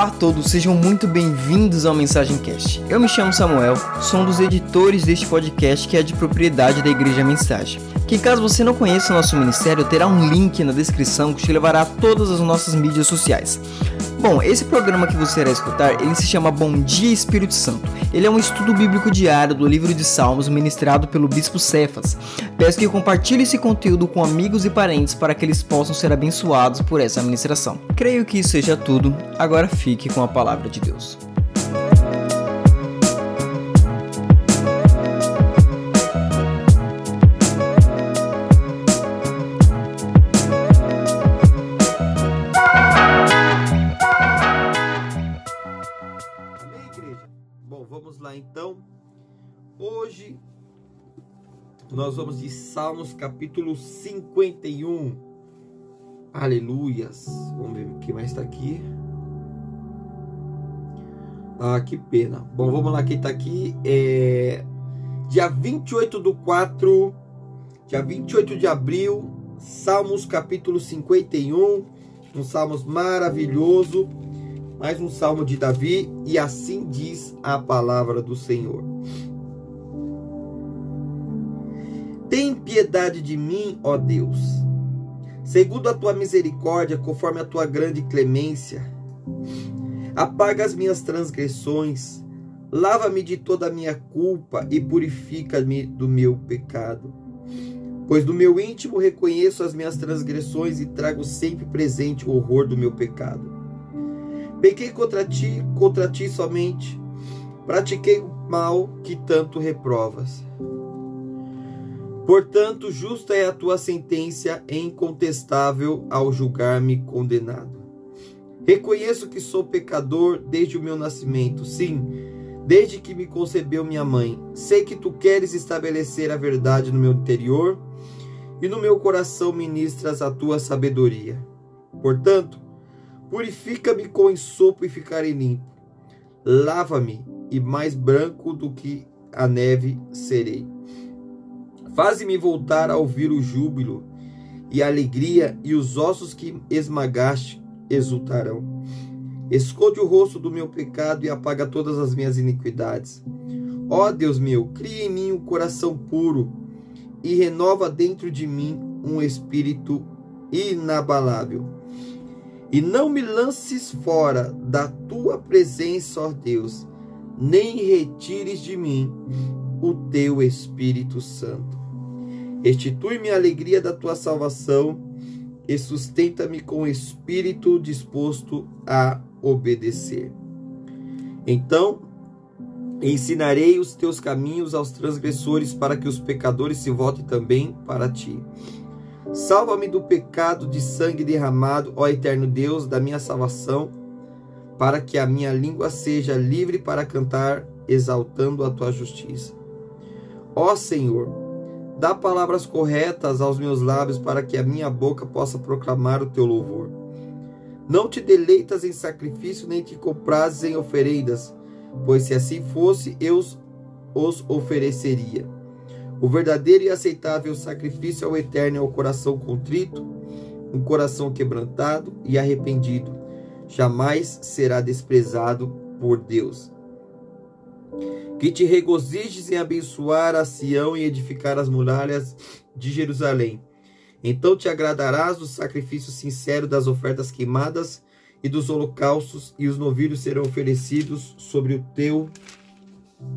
Olá, a todos, sejam muito bem-vindos ao Mensagem Cast. Eu me chamo Samuel, sou um dos editores deste podcast que é de propriedade da Igreja Mensagem. Que caso você não conheça o nosso ministério, terá um link na descrição que te levará a todas as nossas mídias sociais. Bom, esse programa que você irá escutar, ele se chama Bom Dia Espírito Santo. Ele é um estudo bíblico diário do livro de Salmos ministrado pelo Bispo Cefas. Peço que compartilhe esse conteúdo com amigos e parentes para que eles possam ser abençoados por essa ministração. Creio que isso seja tudo. Agora fique com a palavra de Deus. Hoje nós vamos de Salmos capítulo 51. Aleluias. Vamos ver o que mais está aqui. Ah, que pena. Bom, vamos lá, quem está aqui é dia 28 do 4, dia 28 de abril, Salmos capítulo 51, um salmos maravilhoso, mais um salmo de Davi, e assim diz a palavra do Senhor. Piedade de mim, ó Deus, segundo a tua misericórdia, conforme a tua grande clemência. Apaga as minhas transgressões, lava-me de toda a minha culpa e purifica-me do meu pecado. Pois no meu íntimo reconheço as minhas transgressões e trago sempre presente o horror do meu pecado. Pequei contra ti, contra ti somente, pratiquei o mal que tanto reprovas. Portanto, justa é a tua sentença e incontestável ao julgar-me condenado. Reconheço que sou pecador desde o meu nascimento, sim, desde que me concebeu minha mãe. Sei que tu queres estabelecer a verdade no meu interior e no meu coração ministras a tua sabedoria. Portanto, purifica-me com ensopo e ficarei limpo. Lava-me e mais branco do que a neve serei. Faze-me voltar a ouvir o júbilo e a alegria, e os ossos que esmagaste exultarão. Esconde o rosto do meu pecado e apaga todas as minhas iniquidades. Ó Deus meu, cria em mim um coração puro e renova dentro de mim um espírito inabalável. E não me lances fora da tua presença, ó Deus, nem retires de mim o teu Espírito Santo. Restitui-me a alegria da tua salvação e sustenta-me com o espírito disposto a obedecer. Então ensinarei os teus caminhos aos transgressores, para que os pecadores se voltem também para ti. Salva-me do pecado de sangue derramado, ó eterno Deus, da minha salvação, para que a minha língua seja livre para cantar, exaltando a tua justiça. Ó Senhor, Dá palavras corretas aos meus lábios para que a minha boca possa proclamar o teu louvor. Não te deleitas em sacrifício, nem te comprases em oferendas, pois se assim fosse, eu os ofereceria. O verdadeiro e aceitável sacrifício ao eterno é o coração contrito, um coração quebrantado e arrependido. Jamais será desprezado por Deus que te regozijes em abençoar a Sião e edificar as muralhas de Jerusalém. Então te agradarás do sacrifício sincero das ofertas queimadas e dos holocaustos, e os novilhos serão oferecidos sobre o teu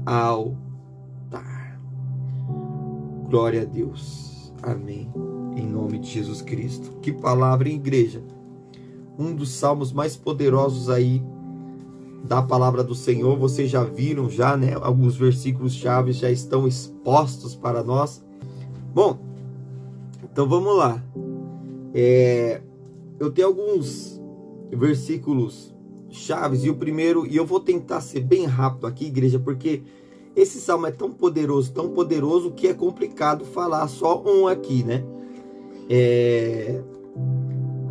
altar. Glória a Deus. Amém. Em nome de Jesus Cristo. Que palavra, hein, igreja? Um dos salmos mais poderosos aí da palavra do Senhor. Vocês já viram já, né? Alguns versículos chaves já estão expostos para nós. Bom, então vamos lá. É, eu tenho alguns versículos chaves e o primeiro e eu vou tentar ser bem rápido aqui, igreja, porque esse salmo é tão poderoso, tão poderoso que é complicado falar só um aqui, né? É,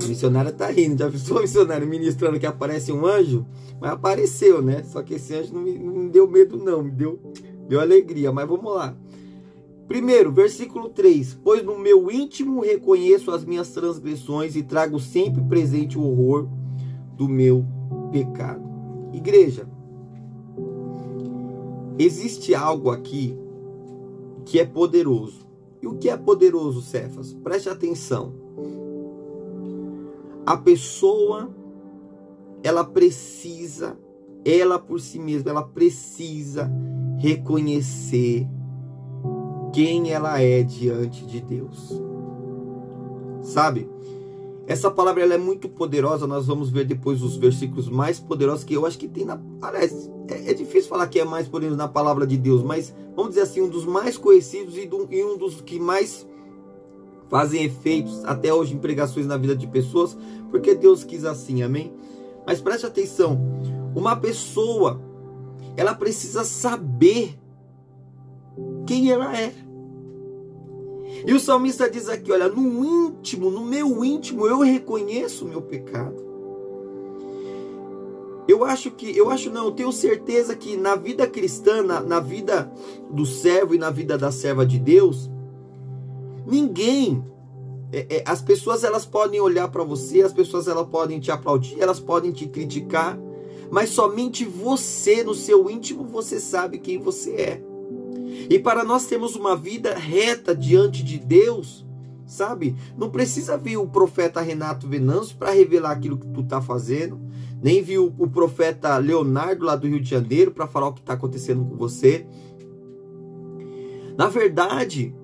a missionária tá rindo. Já viu a missionária ministrando que aparece um anjo? Mas apareceu, né? Só que esse anjo não me, não me deu medo, não. Me deu, deu alegria. Mas vamos lá. Primeiro, versículo 3: Pois no meu íntimo reconheço as minhas transgressões e trago sempre presente o horror do meu pecado. Igreja, existe algo aqui que é poderoso. E o que é poderoso, Cefas? Preste atenção. A pessoa, ela precisa, ela por si mesma, ela precisa reconhecer quem ela é diante de Deus. Sabe? Essa palavra ela é muito poderosa, nós vamos ver depois os versículos mais poderosos que eu acho que tem na. Aliás, é, é difícil falar que é mais poderoso na palavra de Deus, mas vamos dizer assim, um dos mais conhecidos e, do, e um dos que mais fazem efeitos até hoje em pregações na vida de pessoas, porque Deus quis assim, amém? Mas preste atenção, uma pessoa, ela precisa saber quem ela é. E o salmista diz aqui: olha, no íntimo, no meu íntimo, eu reconheço o meu pecado. Eu acho que, eu acho não, eu tenho certeza que na vida cristã, na, na vida do servo e na vida da serva de Deus, ninguém, é, é, as pessoas elas podem olhar para você, as pessoas elas podem te aplaudir, elas podem te criticar, mas somente você, no seu íntimo, você sabe quem você é. E para nós termos uma vida reta diante de Deus, sabe? Não precisa vir o profeta Renato Venâncio para revelar aquilo que tu está fazendo, nem viu o profeta Leonardo lá do Rio de Janeiro para falar o que está acontecendo com você. Na verdade,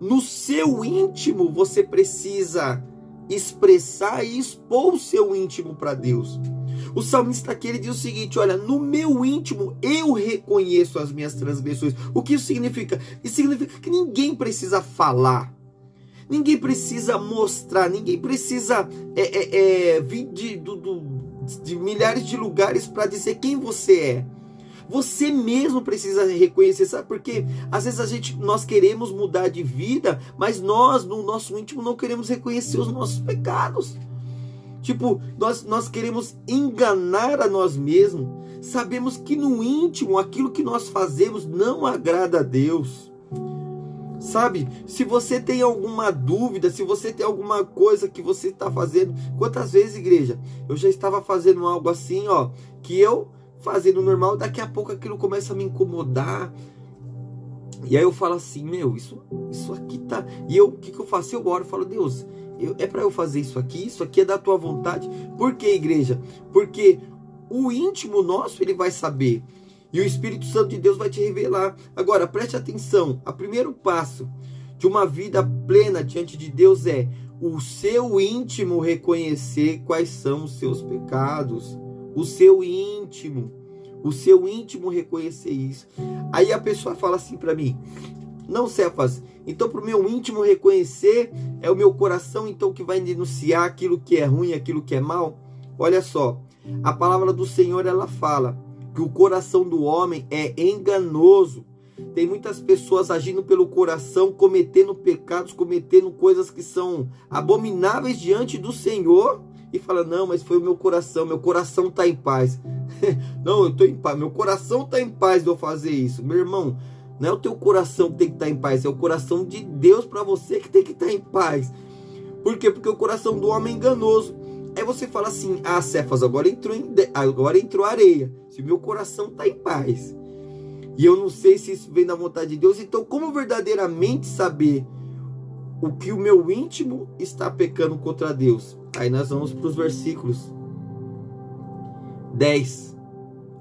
no seu íntimo você precisa expressar e expor o seu íntimo para Deus. O salmista aqui ele diz o seguinte: olha, no meu íntimo eu reconheço as minhas transgressões. O que isso significa? Isso significa que ninguém precisa falar. Ninguém precisa mostrar, ninguém precisa é, é, é, vir de, do, do, de milhares de lugares para dizer quem você é. Você mesmo precisa reconhecer, sabe por quê? Às vezes a gente, nós queremos mudar de vida, mas nós, no nosso íntimo, não queremos reconhecer os nossos pecados. Tipo, nós, nós queremos enganar a nós mesmos. Sabemos que no íntimo aquilo que nós fazemos não agrada a Deus. Sabe? Se você tem alguma dúvida, se você tem alguma coisa que você está fazendo, quantas vezes, igreja, eu já estava fazendo algo assim, ó, que eu fazendo normal, daqui a pouco aquilo começa a me incomodar. E aí eu falo assim, meu, isso, isso aqui tá. E eu, o que, que eu faço? Eu oro, eu falo, Deus, eu, é para eu fazer isso aqui, isso aqui é da tua vontade. Por que, igreja? Porque o íntimo nosso ele vai saber. E o Espírito Santo de Deus vai te revelar. Agora, preste atenção: o primeiro passo de uma vida plena diante de Deus é o seu íntimo reconhecer quais são os seus pecados. O seu íntimo. O seu íntimo reconhecer isso. Aí a pessoa fala assim para mim: não, Cefas. Então, para o meu íntimo reconhecer, é o meu coração então que vai denunciar aquilo que é ruim, aquilo que é mal. Olha só, a palavra do Senhor ela fala que o coração do homem é enganoso. Tem muitas pessoas agindo pelo coração, cometendo pecados, cometendo coisas que são abomináveis diante do Senhor e fala: Não, mas foi o meu coração, meu coração está em paz. não, eu estou em paz, meu coração está em paz de eu fazer isso. Meu irmão, não é o teu coração que tem que estar em paz, é o coração de Deus para você que tem que estar em paz. Por quê? Porque o coração do homem é enganoso. Aí você fala assim: "Ah, Cefas, agora entrou em, agora entrou areia. Se meu coração está em paz, e eu não sei se isso vem da vontade de Deus, então como verdadeiramente saber o que o meu íntimo está pecando contra Deus?" Aí nós vamos para os versículos 10.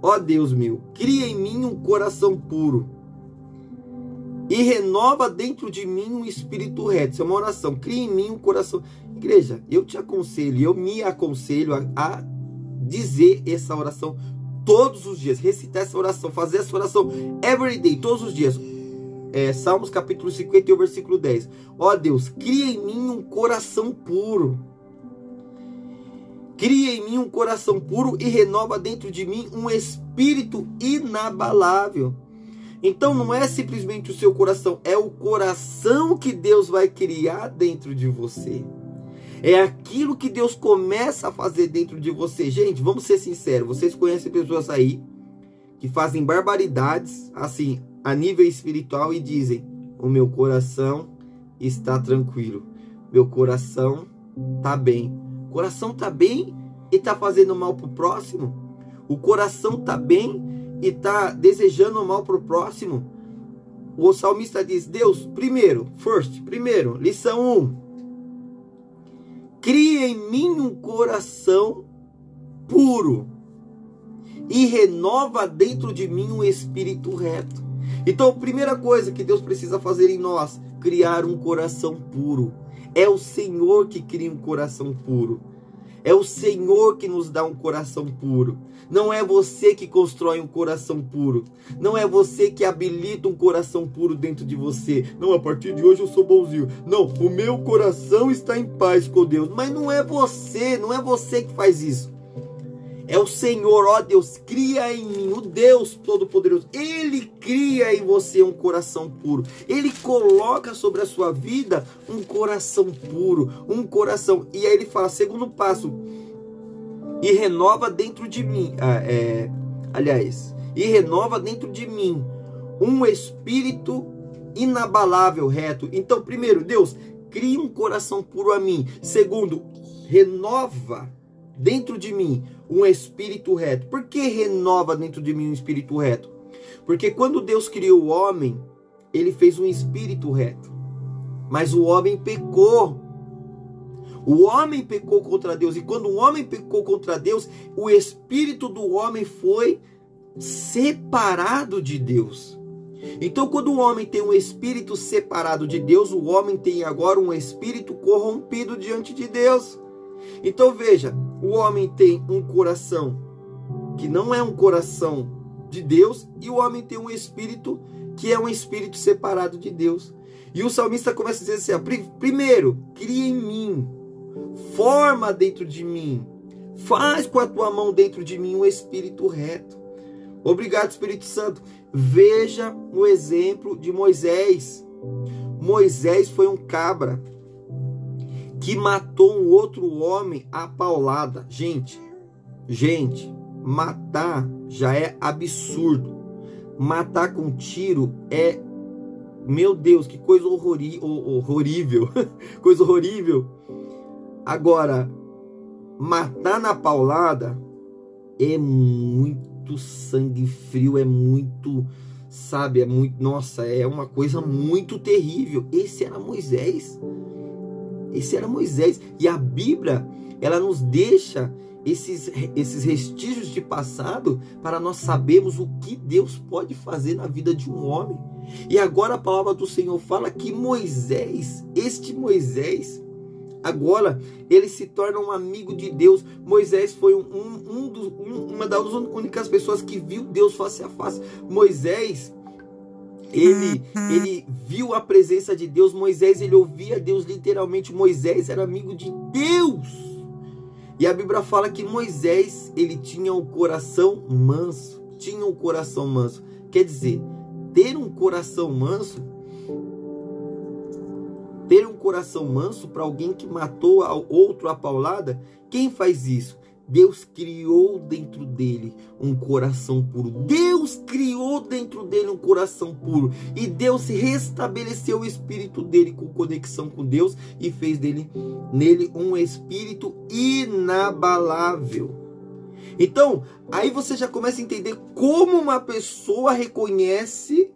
Ó Deus meu, cria em mim um coração puro e renova dentro de mim um espírito reto. Isso é uma oração. Cria em mim um coração. Igreja, eu te aconselho, eu me aconselho a, a dizer essa oração todos os dias, recitar essa oração, fazer essa oração every day, todos os dias. É, Salmos capítulo 51, versículo 10. Ó Deus, cria em mim um coração puro. Cria em mim um coração puro e renova dentro de mim um espírito inabalável. Então não é simplesmente o seu coração, é o coração que Deus vai criar dentro de você. É aquilo que Deus começa a fazer dentro de você. Gente, vamos ser sinceros, vocês conhecem pessoas aí que fazem barbaridades assim, a nível espiritual e dizem: "O meu coração está tranquilo. Meu coração está bem". Coração está bem e está fazendo mal para o próximo? O coração está bem e está desejando mal para o próximo? O salmista diz: Deus, primeiro, first, primeiro, lição 1. Um, cria em mim um coração puro e renova dentro de mim um espírito reto. Então, a primeira coisa que Deus precisa fazer em nós, criar um coração puro. É o Senhor que cria um coração puro. É o Senhor que nos dá um coração puro. Não é você que constrói um coração puro. Não é você que habilita um coração puro dentro de você. Não, a partir de hoje eu sou bonzinho. Não, o meu coração está em paz com Deus. Mas não é você, não é você que faz isso. É o Senhor, ó Deus, cria em mim, o Deus Todo-Poderoso. Ele cria em você um coração puro. Ele coloca sobre a sua vida um coração puro, um coração. E aí ele fala, segundo passo, e renova dentro de mim. Ah, é, aliás, e renova dentro de mim um espírito inabalável, reto. Então, primeiro, Deus, cria um coração puro a mim. Segundo, renova dentro de mim um espírito reto. Por que renova dentro de mim um espírito reto? Porque quando Deus criou o homem, ele fez um espírito reto. Mas o homem pecou. O homem pecou contra Deus. E quando o homem pecou contra Deus, o espírito do homem foi separado de Deus. Então, quando o homem tem um espírito separado de Deus, o homem tem agora um espírito corrompido diante de Deus. Então veja, o homem tem um coração que não é um coração de Deus e o homem tem um espírito que é um espírito separado de Deus. E o salmista começa a dizer assim: primeiro, cria em mim, forma dentro de mim, faz com a tua mão dentro de mim um espírito reto. Obrigado, Espírito Santo. Veja o exemplo de Moisés. Moisés foi um cabra que matou um outro homem a paulada. Gente, gente, matar já é absurdo. Matar com tiro é, meu Deus, que coisa horrori horrível, coisa horrível. Agora, matar na paulada é muito sangue frio, é muito, sabe, é muito, nossa, é uma coisa muito terrível. Esse era Moisés. Esse era Moisés. E a Bíblia, ela nos deixa esses, esses vestígios de passado para nós sabermos o que Deus pode fazer na vida de um homem. E agora a palavra do Senhor fala que Moisés, este Moisés, agora ele se torna um amigo de Deus. Moisés foi um, um, um dos, um, uma das únicas pessoas que viu Deus face a face. Moisés, ele, ele viu a presença de Deus. Moisés, ele ouvia Deus literalmente. Moisés era amigo de Deus. E a Bíblia fala que Moisés, ele tinha o um coração manso. Tinha um coração manso. Quer dizer, ter um coração manso ter um coração manso para alguém que matou outro a paulada, quem faz isso? Deus criou dentro dele um coração puro. Deus criou dentro dele um coração puro. E Deus restabeleceu o espírito dele com conexão com Deus e fez dele nele um espírito inabalável. Então, aí você já começa a entender como uma pessoa reconhece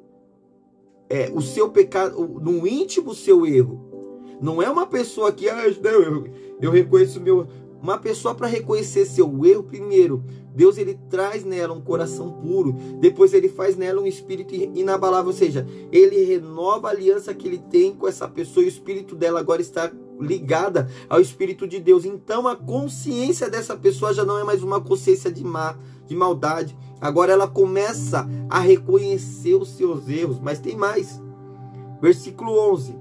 é, o seu pecado, no íntimo o seu erro. Não é uma pessoa que, ah, eu, eu reconheço meu uma pessoa para reconhecer seu erro, primeiro, Deus ele traz nela um coração puro, depois ele faz nela um espírito inabalável, ou seja, ele renova a aliança que ele tem com essa pessoa e o espírito dela agora está ligada ao espírito de Deus. Então a consciência dessa pessoa já não é mais uma consciência de má, de maldade. Agora ela começa a reconhecer os seus erros, mas tem mais. Versículo 11.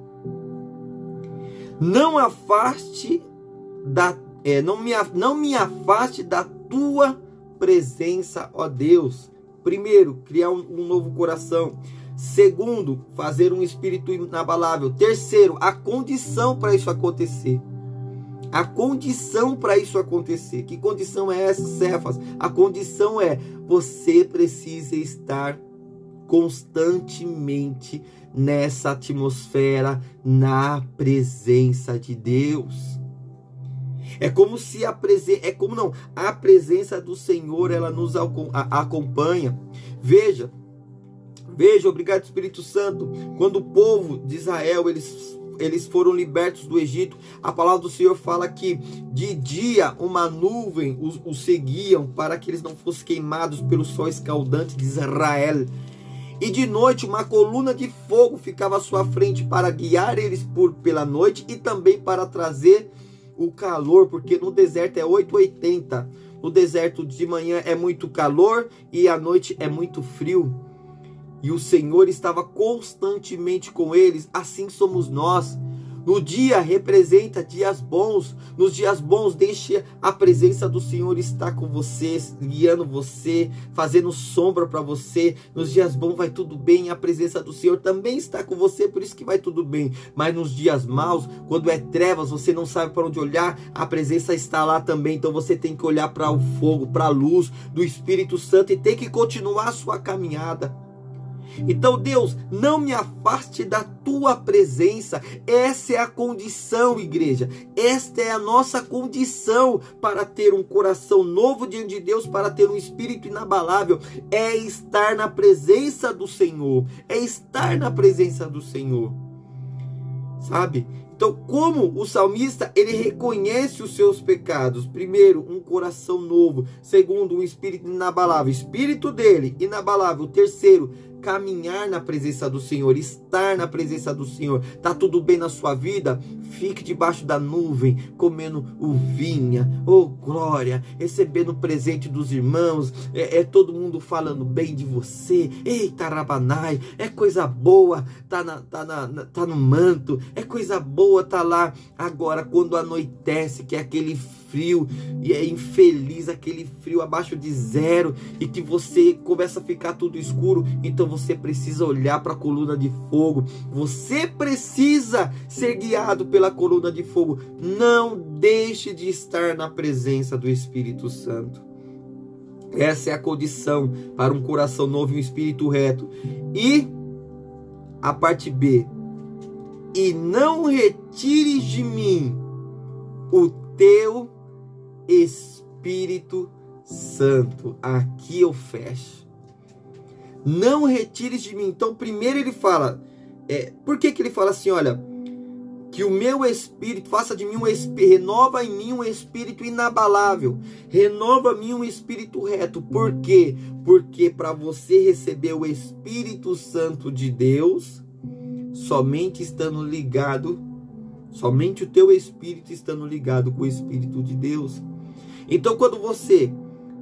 Não afaste da é, não, me, não me afaste da tua presença, ó Deus. Primeiro, criar um, um novo coração. Segundo, fazer um espírito inabalável. Terceiro, a condição para isso acontecer. A condição para isso acontecer. Que condição é essa, Cefas? A condição é você precisa estar constantemente nessa atmosfera, na presença de Deus. É como se a presença, é como não, a presença do Senhor ela nos acompanha. Veja, veja, obrigado Espírito Santo, quando o povo de Israel eles eles foram libertos do Egito. A palavra do Senhor fala que de dia uma nuvem os, os seguiam para que eles não fossem queimados pelo sol escaldante de Israel. E de noite uma coluna de fogo ficava à sua frente para guiar eles por pela noite e também para trazer o calor, porque no deserto é 880. No deserto de manhã é muito calor e à noite é muito frio. E o Senhor estava constantemente com eles, assim somos nós. No dia representa dias bons. Nos dias bons, deixe a presença do Senhor estar com você, guiando você, fazendo sombra para você. Nos dias bons vai tudo bem, a presença do Senhor também está com você, por isso que vai tudo bem. Mas nos dias maus, quando é trevas, você não sabe para onde olhar, a presença está lá também. Então você tem que olhar para o fogo, para a luz do Espírito Santo e tem que continuar a sua caminhada. Então, Deus, não me afaste da tua presença. Essa é a condição, igreja. Esta é a nossa condição para ter um coração novo diante de Deus, para ter um espírito inabalável. É estar na presença do Senhor. É estar na presença do Senhor. Sabe? Então, como o salmista, ele reconhece os seus pecados. Primeiro, um coração novo. Segundo, um espírito inabalável. Espírito dele, inabalável. Terceiro, caminhar na presença do Senhor, estar na presença do Senhor. Tá tudo bem na sua vida? Fique debaixo da nuvem, comendo uvinha, oh glória, recebendo presente dos irmãos. É, é, todo mundo falando bem de você. Eita, Rabanai, é coisa boa, tá, na, tá, na, tá no manto, é coisa boa, tá lá. Agora, quando anoitece, que é aquele frio e é infeliz, aquele frio abaixo de zero e que você começa a ficar tudo escuro, então você precisa olhar para a coluna de fogo. Você precisa ser guiado pela coluna de fogo. Não deixe de estar na presença do Espírito Santo. Essa é a condição para um coração novo e um espírito reto. E a parte B. E não retires de mim o teu Espírito Santo. Aqui eu fecho. Não retires de mim. Então, primeiro ele fala, é, por que, que ele fala assim, olha, que o meu espírito faça de mim um espírito, renova em mim um espírito inabalável, renova em mim um espírito reto. Por quê? Porque para você receber o Espírito Santo de Deus, somente estando ligado, somente o teu espírito estando ligado com o Espírito de Deus. Então, quando você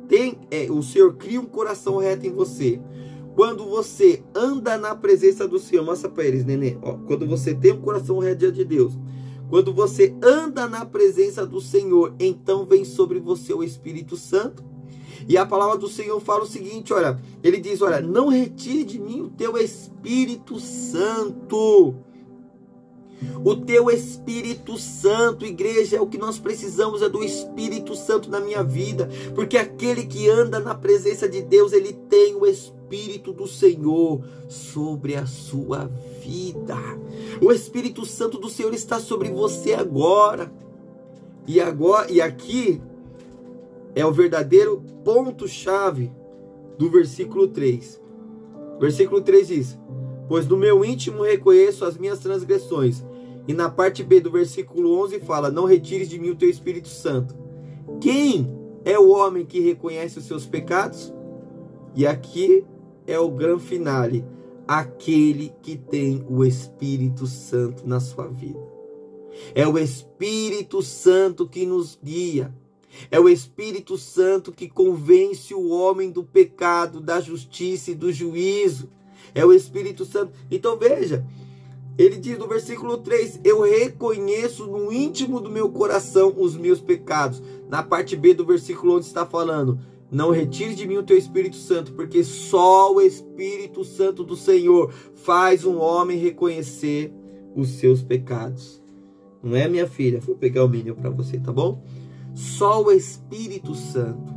tem, é, o Senhor cria um coração reto em você. Quando você anda na presença do Senhor, mostra para eles, nenê. Ó, quando você tem um coração reto diante de Deus, quando você anda na presença do Senhor, então vem sobre você o Espírito Santo. E a palavra do Senhor fala o seguinte: olha, ele diz: olha, não retire de mim o teu Espírito Santo. O teu Espírito Santo, igreja, é o que nós precisamos, é do Espírito Santo na minha vida, porque aquele que anda na presença de Deus, ele tem o Espírito do Senhor sobre a sua vida. O Espírito Santo do Senhor está sobre você agora. E agora e aqui é o verdadeiro ponto chave do versículo 3. Versículo 3 diz: Pois no meu íntimo reconheço as minhas transgressões e na parte B do versículo 11 fala: Não retires de mim o teu Espírito Santo. Quem é o homem que reconhece os seus pecados? E aqui é o grande finale: aquele que tem o Espírito Santo na sua vida. É o Espírito Santo que nos guia. É o Espírito Santo que convence o homem do pecado, da justiça e do juízo. É o Espírito Santo. Então veja, ele diz no versículo 3: Eu reconheço no íntimo do meu coração os meus pecados. Na parte B do versículo 11 está falando: Não retire de mim o teu Espírito Santo, porque só o Espírito Santo do Senhor faz um homem reconhecer os seus pecados. Não é, minha filha? Vou pegar o mínimo para você, tá bom? Só o Espírito Santo.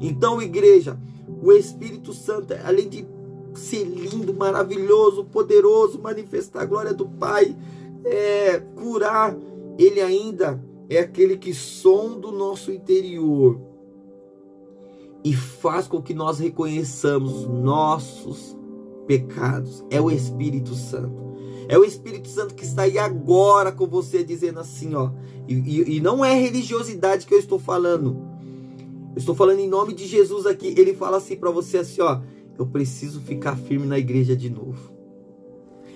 Então, igreja, o Espírito Santo, além de ser lindo, maravilhoso, poderoso, manifestar a glória do Pai, é, curar. Ele ainda é aquele que sonda o nosso interior e faz com que nós reconheçamos nossos pecados. É o Espírito Santo. É o Espírito Santo que está aí agora com você, dizendo assim, ó. E, e, e não é religiosidade que eu estou falando. Eu estou falando em nome de Jesus aqui. Ele fala assim para você assim, ó. Eu preciso ficar firme na igreja de novo.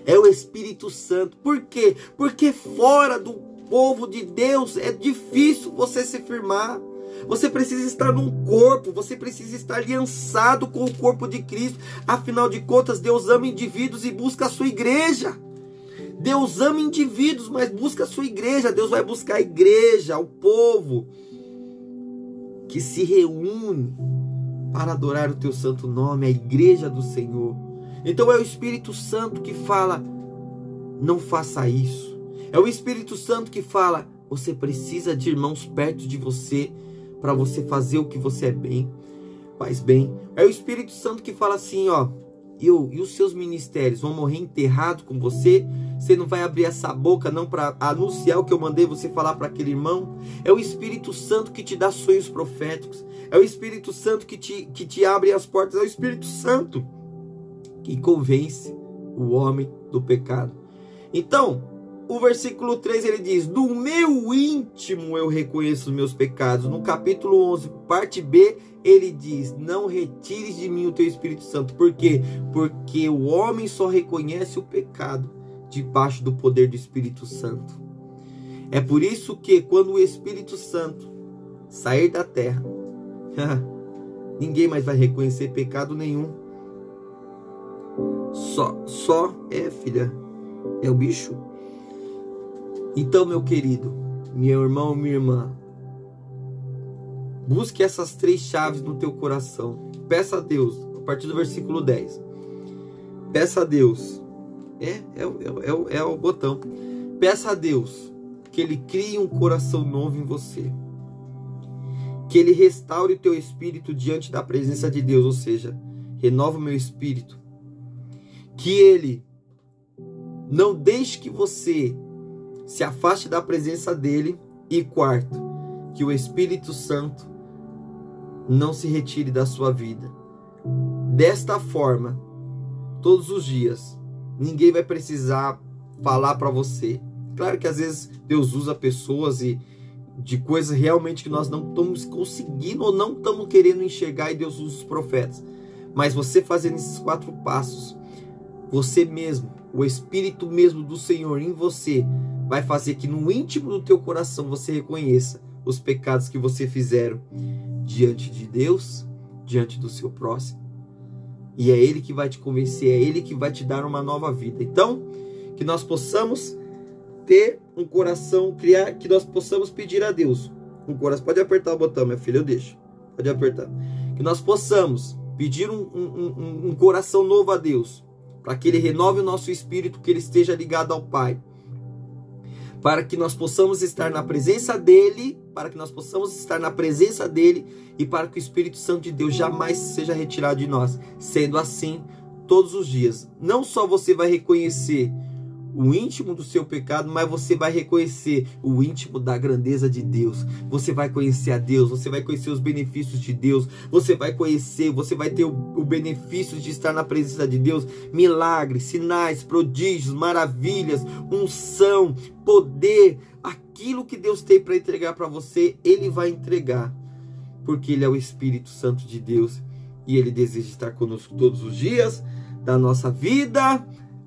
É o Espírito Santo. Por quê? Porque fora do povo de Deus é difícil você se firmar. Você precisa estar num corpo, você precisa estar aliançado com o corpo de Cristo. Afinal de contas, Deus ama indivíduos e busca a sua igreja. Deus ama indivíduos, mas busca a sua igreja. Deus vai buscar a igreja, o povo que se reúne para adorar o teu santo nome, a igreja do Senhor. Então é o Espírito Santo que fala: não faça isso. É o Espírito Santo que fala: você precisa de irmãos perto de você para você fazer o que você é bem, faz bem. É o Espírito Santo que fala assim, ó, eu e os seus ministérios vão morrer enterrado com você. Você não vai abrir essa boca não para anunciar o que eu mandei você falar para aquele irmão. É o Espírito Santo que te dá sonhos proféticos. É o Espírito Santo que te, que te abre as portas. É o Espírito Santo que convence o homem do pecado. Então, o versículo 3 ele diz: Do meu íntimo eu reconheço os meus pecados. No capítulo 11, parte B, ele diz: Não retires de mim o teu Espírito Santo. Por quê? Porque o homem só reconhece o pecado debaixo do poder do Espírito Santo. É por isso que quando o Espírito Santo sair da terra, ninguém mais vai reconhecer pecado nenhum. Só, só é, filha, é o bicho então, meu querido, meu irmão, minha irmã, busque essas três chaves no teu coração. Peça a Deus, a partir do versículo 10. Peça a Deus. É, é, é, é, é o botão. Peça a Deus que Ele crie um coração novo em você. Que Ele restaure o teu espírito diante da presença de Deus, ou seja, renova o meu espírito. Que Ele não deixe que você se afaste da presença dele. E quarto, que o Espírito Santo não se retire da sua vida. Desta forma, todos os dias, ninguém vai precisar falar para você. Claro que às vezes Deus usa pessoas e de coisas realmente que nós não estamos conseguindo ou não estamos querendo enxergar e Deus usa os profetas. Mas você fazendo esses quatro passos, você mesmo, o Espírito mesmo do Senhor em você, vai fazer que no íntimo do teu coração você reconheça os pecados que você fizeram diante de Deus, diante do seu próximo. E é Ele que vai te convencer, é Ele que vai te dar uma nova vida. Então, que nós possamos ter um coração, criar, que nós possamos pedir a Deus. Um coração, pode apertar o botão, minha filha, eu deixo. Pode apertar. Que nós possamos pedir um, um, um, um coração novo a Deus, para que Ele renove o nosso espírito, que Ele esteja ligado ao Pai para que nós possamos estar na presença dele, para que nós possamos estar na presença dele e para que o Espírito Santo de Deus jamais seja retirado de nós. Sendo assim, todos os dias, não só você vai reconhecer o íntimo do seu pecado, mas você vai reconhecer o íntimo da grandeza de Deus. Você vai conhecer a Deus, você vai conhecer os benefícios de Deus, você vai conhecer, você vai ter o, o benefício de estar na presença de Deus, milagres, sinais, prodígios, maravilhas, unção, poder, aquilo que Deus tem para entregar para você, ele vai entregar. Porque ele é o Espírito Santo de Deus e ele deseja estar conosco todos os dias da nossa vida